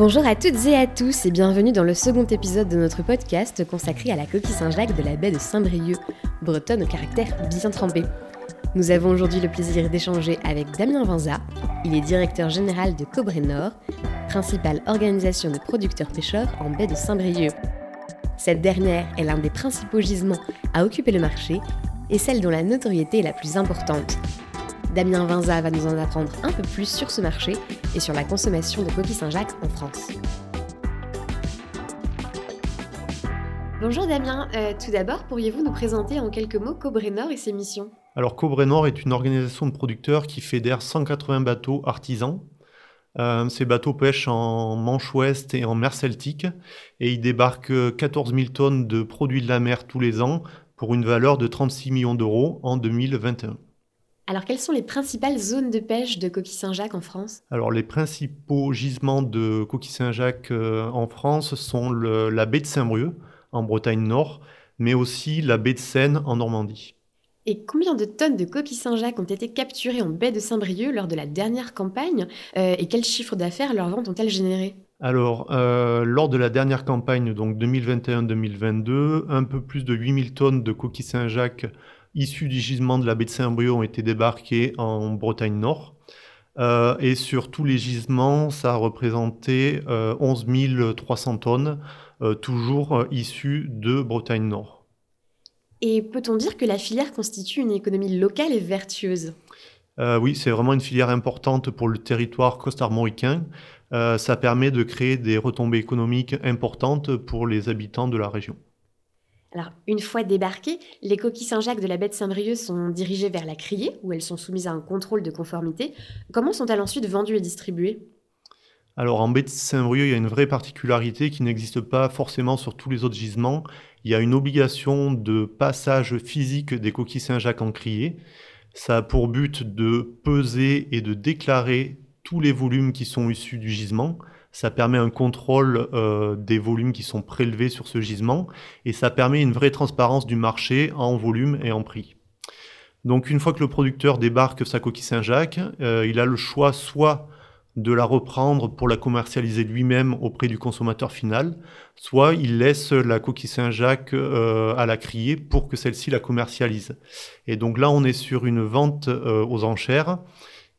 Bonjour à toutes et à tous et bienvenue dans le second épisode de notre podcast consacré à la coquille Saint-Jacques de la baie de Saint-Brieuc, bretonne au caractère bien trempé. Nous avons aujourd'hui le plaisir d'échanger avec Damien Vanza. Il est directeur général de Cobré Nord, principale organisation de producteurs pêcheurs en baie de Saint-Brieuc. Cette dernière est l'un des principaux gisements à occuper le marché et celle dont la notoriété est la plus importante. Damien Vinza va nous en apprendre un peu plus sur ce marché et sur la consommation de coquilles Saint-Jacques en France. Bonjour Damien, euh, tout d'abord, pourriez-vous nous présenter en quelques mots Cobré Nord et ses missions? Alors Cobré Nord est une organisation de producteurs qui fédère 180 bateaux artisans. Euh, ces bateaux pêchent en Manche Ouest et en mer Celtique et ils débarquent 14 000 tonnes de produits de la mer tous les ans pour une valeur de 36 millions d'euros en 2021. Alors, quelles sont les principales zones de pêche de coquilles Saint-Jacques en France? Alors, les principaux gisements de coquilles Saint-Jacques euh, en France sont la baie de Saint-Brieuc, en Bretagne Nord, mais aussi la baie de Seine, en Normandie. Et combien de tonnes de coquilles Saint-Jacques ont été capturées en baie de Saint-Brieuc lors de la dernière campagne euh, Et quel chiffre d'affaires leurs ventes ont-elles généré? Alors, euh, lors de la dernière campagne, donc 2021-2022, un peu plus de 8000 tonnes de coquilles Saint-Jacques issus du gisement de la baie de Saint-Brieuc ont été débarqués en Bretagne Nord. Euh, et sur tous les gisements, ça a représenté 11 euh, 300 tonnes, euh, toujours issues de Bretagne Nord. Et peut-on dire que la filière constitue une économie locale et vertueuse? Oui, c'est vraiment une filière importante pour le territoire costarmoricain. ça permet de créer des retombées économiques importantes pour les habitants de la région. Alors, une fois débarquées, les coquilles Saint-Jacques de la baie Saint-Brieuc sont dirigées vers la criée, où elles sont soumises à un contrôle de conformité. Comment sont-elles ensuite vendues et distribuées? Alors en baie Saint-Brieuc, il y a une vraie particularité qui n'existe pas forcément sur tous les autres gisements. Il y a une obligation de passage physique des coquilles Saint-Jacques en criée. Ça a pour but de peser et de déclarer tous les volumes qui sont issus du gisement. Ça permet un contrôle euh, des volumes qui sont prélevés sur ce gisement et ça permet une vraie transparence du marché en volume et en prix. Donc une fois que le producteur débarque sa coquille Saint-Jacques, euh, il a le choix soit de la reprendre pour la commercialiser lui-même auprès du consommateur final, soit il laisse la coquille Saint-Jacques euh, à la criée pour que celle-ci la commercialise. Et donc là, on est sur une vente aux enchères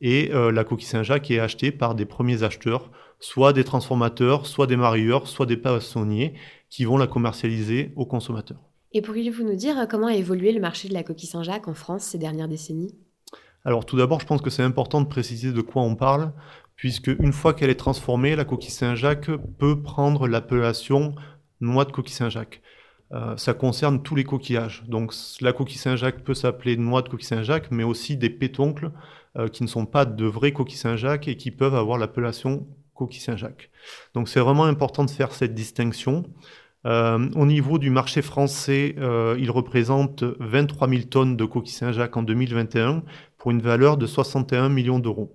et la coquille Saint-Jacques est achetée par des premiers acheteurs soit des transformateurs, soit des marieurs, soit des poissonniers qui vont la commercialiser aux consommateurs. Et pourriez-vous nous dire comment a évolué le marché de la coquille Saint-Jacques en France ces dernières décennies? Alors tout d'abord, je pense que c'est important de préciser de quoi on parle, puisque une fois qu'elle est transformée, la coquille Saint-Jacques peut prendre l'appellation noix de coquille Saint-Jacques. Euh, ça concerne tous les coquillages. Donc la coquille Saint-Jacques peut s'appeler noix de coquille Saint-Jacques, mais aussi des pétoncles euh, qui ne sont pas de vrais coquilles Saint-Jacques et qui peuvent avoir l'appellation coquille Saint-Jacques. Donc c'est vraiment important de faire cette distinction. Euh, au niveau du marché français, euh, il représente 23 000 tonnes de coquilles Saint-Jacques en 2021 pour une valeur de 61 millions d'euros.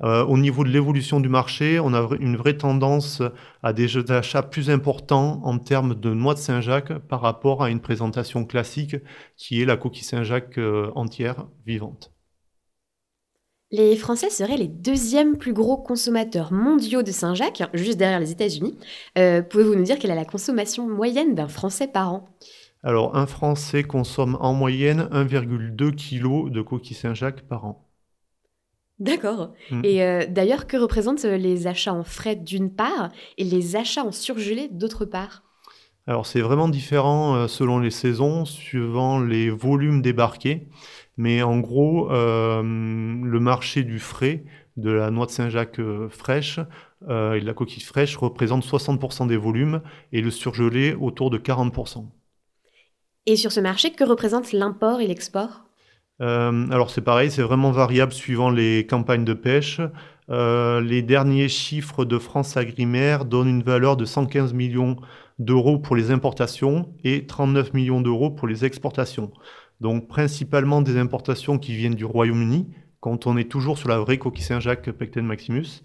Au niveau de l'évolution du marché, on a une vraie tendance à des jeux d'achat plus importants en termes de noix de Saint-Jacques par rapport à une présentation classique qui est la coquille Saint-Jacques entière vivante. Les Français seraient les deuxièmes plus gros consommateurs mondiaux de Saint-Jacques, juste derrière les États-Unis. Euh, pouvez-vous nous dire quelle est la consommation moyenne d'un Français par an? Alors, un Français consomme en moyenne 1,2 kg de coquilles Saint-Jacques par an. D'accord. Mm. Et euh, d'ailleurs, que représentent euh, les achats en frais d'une part et les achats en surgelé d'autre part? Alors, c'est vraiment différent selon les saisons, suivant les volumes débarqués. Mais en gros, euh, le marché du frais, de la noix de Saint-Jacques euh, fraîche euh, et de la coquille fraîche représente 60% des volumes et le surgelé autour de 40%. Et sur ce marché, que représente l'import et l'export? Alors c'est pareil, c'est vraiment variable suivant les campagnes de pêche. les derniers chiffres de France Agrimaire donnent une valeur de 115 millions d'euros pour les importations et 39 millions d'euros pour les exportations. Donc principalement des importations qui viennent du Royaume-Uni, quand on est toujours sur la vraie coquille Saint-Jacques Pecten Maximus,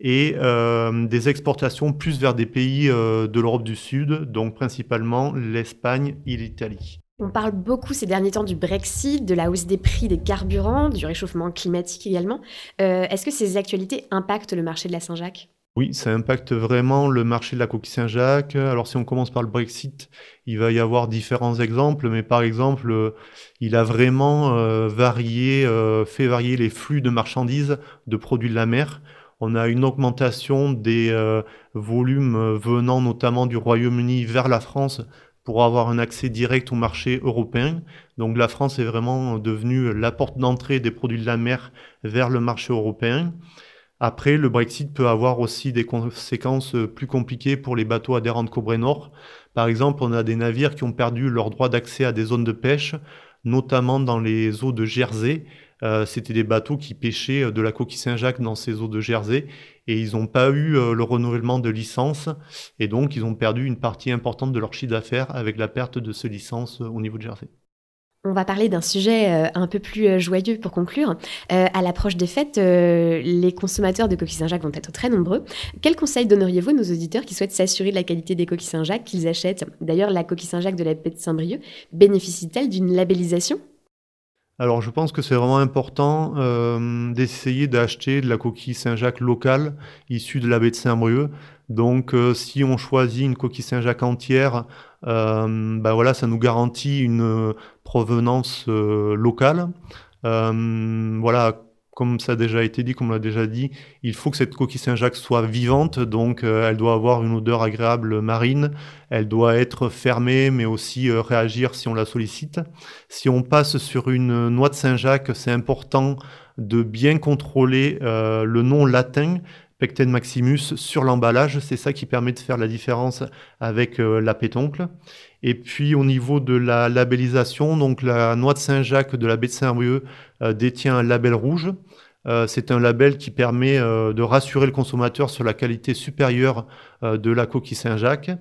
et euh, des exportations plus vers des pays euh, de l'Europe du Sud, donc principalement l'Espagne et l'Italie. On parle beaucoup ces derniers temps du Brexit, de la hausse des prix des carburants, du réchauffement climatique également. Euh, est-ce que ces actualités impactent le marché de la Saint-Jacques? Oui, ça impacte vraiment le marché de la coquille Saint-Jacques. Alors si on commence par le Brexit, il va y avoir différents exemples, mais par exemple, euh, il a vraiment euh, varié, euh, fait varier les flux de marchandises, de produits de la mer. On a une augmentation des volumes venant notamment du Royaume-Uni vers la France pour avoir un accès direct au marché européen. Donc la France est vraiment devenue la porte d'entrée des produits de la mer vers le marché européen. Après, le Brexit peut avoir aussi des conséquences euh, plus compliquées pour les bateaux adhérents de Cobré Nord. Par exemple, on a des navires qui ont perdu leur droit d'accès à des zones de pêche, notamment dans les eaux de Jersey. Euh, C'était des bateaux qui pêchaient euh, de la coquille Saint-Jacques dans ces eaux de Jersey et ils n'ont pas eu le renouvellement de licence et donc ils ont perdu une partie importante de leur chiffre d'affaires avec la perte de ces licences au niveau de Jersey. On va parler d'un sujet euh, un peu plus euh, joyeux pour conclure. Euh, à l'approche des fêtes, les consommateurs de coquilles Saint-Jacques vont être très nombreux. Quels conseils donneriez-vous à nos auditeurs qui souhaitent s'assurer de la qualité des coquilles Saint-Jacques qu'ils achètent? D'ailleurs, la coquille Saint-Jacques de la baie de Saint-Brieuc bénéficie-t-elle d'une labellisation? Alors je pense que c'est vraiment important d'essayer d'acheter de la coquille Saint-Jacques locale issue de la baie de Saint-Brieuc. Donc si on choisit une coquille Saint-Jacques entière, ben voilà, ça nous garantit une provenance euh, locale. Euh, voilà, comme ça a déjà été dit, comme on l'a déjà dit, il faut que cette coquille Saint-Jacques soit vivante, donc euh, elle doit avoir une odeur agréable marine, elle doit être fermée, mais aussi réagir si on la sollicite. Si on passe sur une noix de Saint-Jacques, c'est important de bien contrôler le nom latin, Pecten maximus, sur l'emballage. C'est ça qui permet de faire la différence avec la pétoncle. Et puis au niveau de la labellisation, donc la noix de Saint-Jacques de la baie de Saint-Brieuc euh, détient un label rouge. Euh, c'est un label qui permet euh, de rassurer le consommateur sur la qualité supérieure de la coquille Saint-Jacques.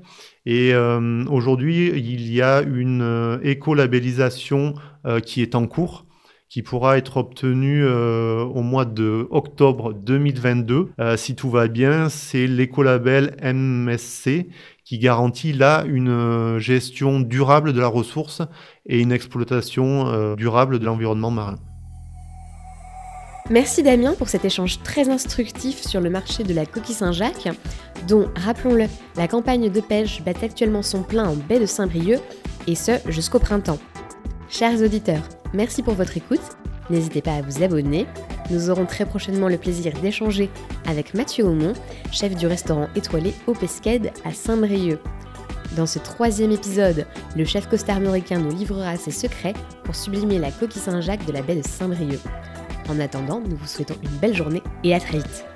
Et aujourd'hui, il y a une éco-labellisation qui est en cours qui pourra être obtenue au mois de octobre 2022. si tout va bien, c'est l'écolabel MSC qui garantit là une euh, gestion durable de la ressource et une exploitation euh, durable de l'environnement marin. Merci Damien pour cet échange très instructif sur le marché de la coquille Saint-Jacques, dont, rappelons-le, la campagne de pêche bat actuellement son plein en baie de Saint-Brieuc, et ce jusqu'au printemps. Chers auditeurs, merci pour votre écoute N'hésitez pas à vous abonner. Nous aurons très prochainement le plaisir d'échanger avec Mathieu Aumont, chef du restaurant étoilé Au à Saint-Brieuc. Dans ce troisième épisode, le chef costa-américain nous livrera ses secrets pour sublimer la coquille Saint-Jacques de la baie de Saint-Brieuc. En attendant, nous vous souhaitons une belle journée et à très vite.